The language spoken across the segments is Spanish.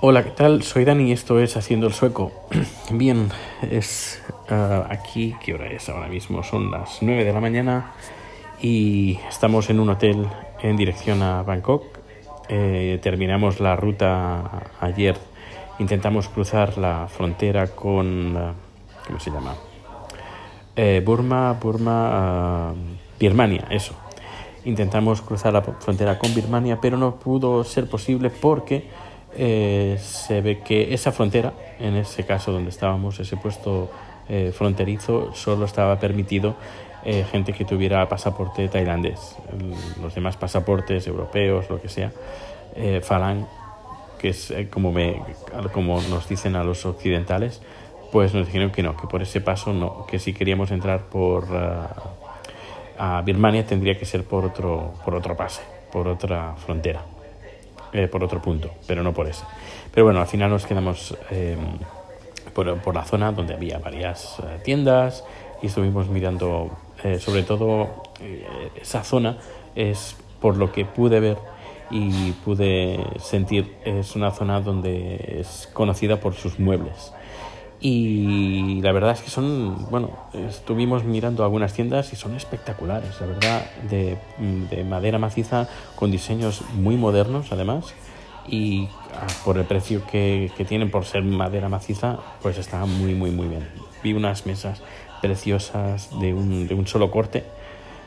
Hola, ¿qué tal? Soy Dani y esto es Haciendo el Sueco. Bien, es uh, aquí, ¿qué hora es ahora mismo? Son las 9 de la mañana y estamos en un hotel en dirección a Bangkok. Eh, terminamos la ruta ayer, intentamos cruzar la frontera con, uh, ¿cómo se llama? Eh, Burma, Burma, Birmania, eso. Intentamos cruzar la frontera con Birmania, pero no pudo ser posible porque eh, se ve que esa frontera, en ese caso donde estábamos, ese puesto eh, fronterizo, solo estaba permitido eh, gente que tuviera pasaporte tailandés. Los demás pasaportes europeos, lo que sea, eh, Falang, que es como, me, como nos dicen a los occidentales, pues nos dijeron que no, que por ese paso no, que si queríamos entrar por uh, a Birmania tendría que ser por otro, por otro pase, por otra frontera eh, por otro punto, pero no por ese. Pero bueno, al final nos quedamos eh, por, la zona donde había varias eh, tiendas y estuvimos mirando, eh, sobre todo eh, esa zona es por lo que pude ver y pude sentir, es una zona donde es conocida por sus muebles. Y la verdad es que son, bueno, estuvimos mirando algunas tiendas y son espectaculares, la verdad, de, de madera maciza con diseños muy modernos además y ah, por el precio que, que, tienen por ser madera maciza, pues está muy, muy, muy bien. Vi unas mesas preciosas de un, de un solo corte,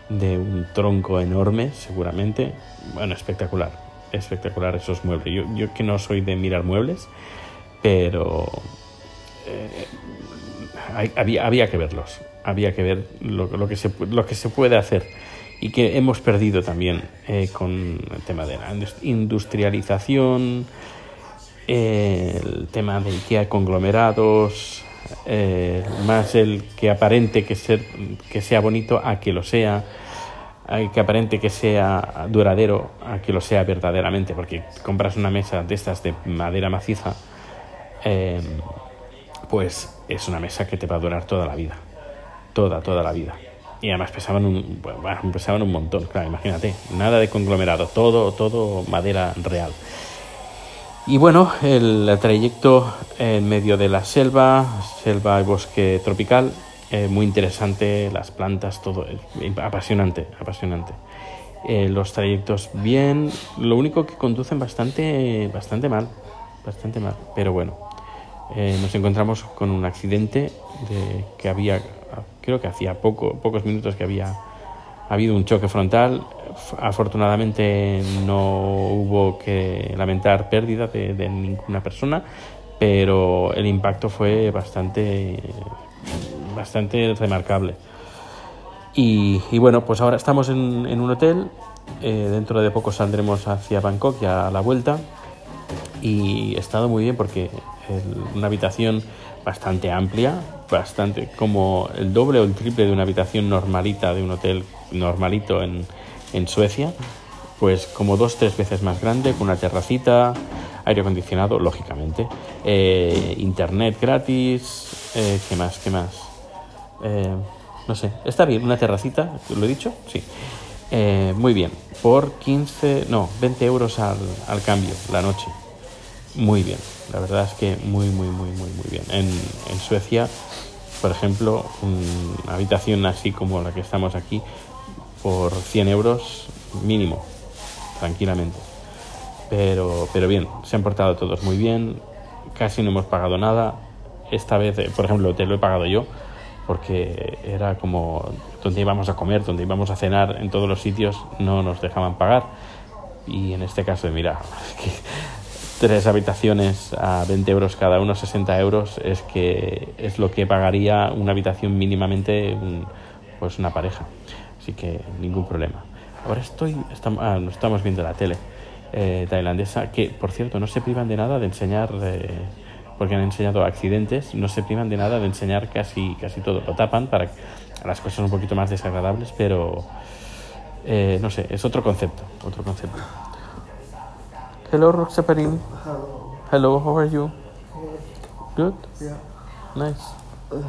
de un tronco enorme, seguramente. Bueno, espectacular, espectacular esos muebles. Yo, yo que no soy de mirar muebles, pero eh, había, que verlos, había que ver lo, que se, lo que se puede hacer y que hemos perdido también eh, con el tema de la industrialización, eh, el tema de IKEA conglomerados, eh, más el que aparente que, ser, que sea bonito a que lo sea, que aparente que sea duradero a que lo sea verdaderamente, porque compras una mesa de estas de madera maciza, eh, pues es una mesa que te va a durar toda la vida. Toda, toda la vida. Y además pesaban un, pesaban un montón, claro, imagínate. Nada de conglomerado, todo, todo madera real. Y bueno, el, el trayecto en medio de la selva, selva y bosque tropical, eh, muy interesante, las plantas, todo, eh, apasionante, apasionante. Eh, los trayectos bien, lo único que conducen bastante, bastante mal, bastante mal, pero bueno, eh, nos encontramos con un accidente de que había, creo que hacía poco, pocos minutos que había habido un choque frontal. Afortunadamente no hubo que lamentar pérdida de, ninguna persona, pero el impacto fue bastante, bastante remarcable. Y, bueno, pues ahora estamos en, en un hotel. Eh, dentro de poco saldremos hacia Bangkok ya a la vuelta. Y he estado muy bien porque una habitación bastante amplia, bastante como el doble o el triple de una habitación normalita de un hotel normalito en, en Suecia, pues como dos, tres veces más grande, con una terracita, aire acondicionado, lógicamente, eh, internet gratis, eh, ¿qué más? ¿Qué más? Eh, no sé, está bien, una terracita, ¿lo he dicho? Sí. Eh, muy bien, por 15, no, 20 euros al cambio la noche. Muy bien, la verdad es que muy, muy, muy, muy, muy bien. En, Suecia, por ejemplo, una habitación así como la que estamos aquí, por 100 euros mínimo, tranquilamente. Pero, pero bien, se han portado todos muy bien, casi no hemos pagado nada. Esta vez, eh, por ejemplo, te lo he pagado yo, porque era como donde íbamos a comer, donde íbamos a cenar, en todos los sitios no nos dejaban pagar. Y en este caso, mira, tres habitaciones a 20 euros cada uno, 60 euros, es que es lo que pagaría una habitación mínimamente un, pues una pareja. Así que ningún problema. Ahora estoy, estamos, ah, estamos viendo la tele eh, tailandesa, que por cierto no se privan de nada de enseñar, eh, porque han enseñado accidentes, no se privan de nada de enseñar casi, casi todo. Lo tapan para las cosas un poquito más desagradables, pero eh, no sé, es otro concepto, otro concepto. Hello, Roxaparin. Hello. Hello, how are you? Good. Good? Yeah. Nice. Uh,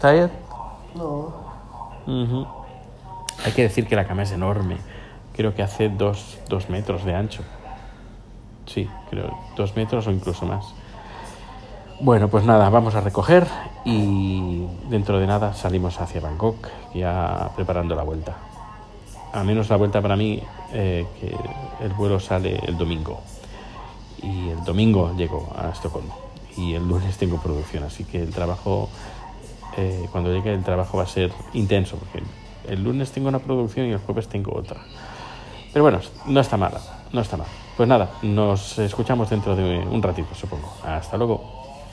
Tired? no. Uh -huh. Hay que decir que la cama es enorme. Creo que hace dos, dos metros de ancho. sí, creo, dos metros o incluso más. Bueno, pues nada, vamos a recoger y dentro de nada salimos hacia Bangkok, ya preparando la vuelta. A menos la vuelta para mí, eh, que el vuelo sale el domingo. Y el domingo llego a Estocolmo. Y el lunes tengo producción, así que el trabajo, eh, cuando llegue el trabajo va a ser intenso, porque el lunes tengo una producción y el jueves tengo otra. Pero bueno, no está mal, no está mal. Pues nada, nos escuchamos dentro de un ratito, supongo. Hasta luego.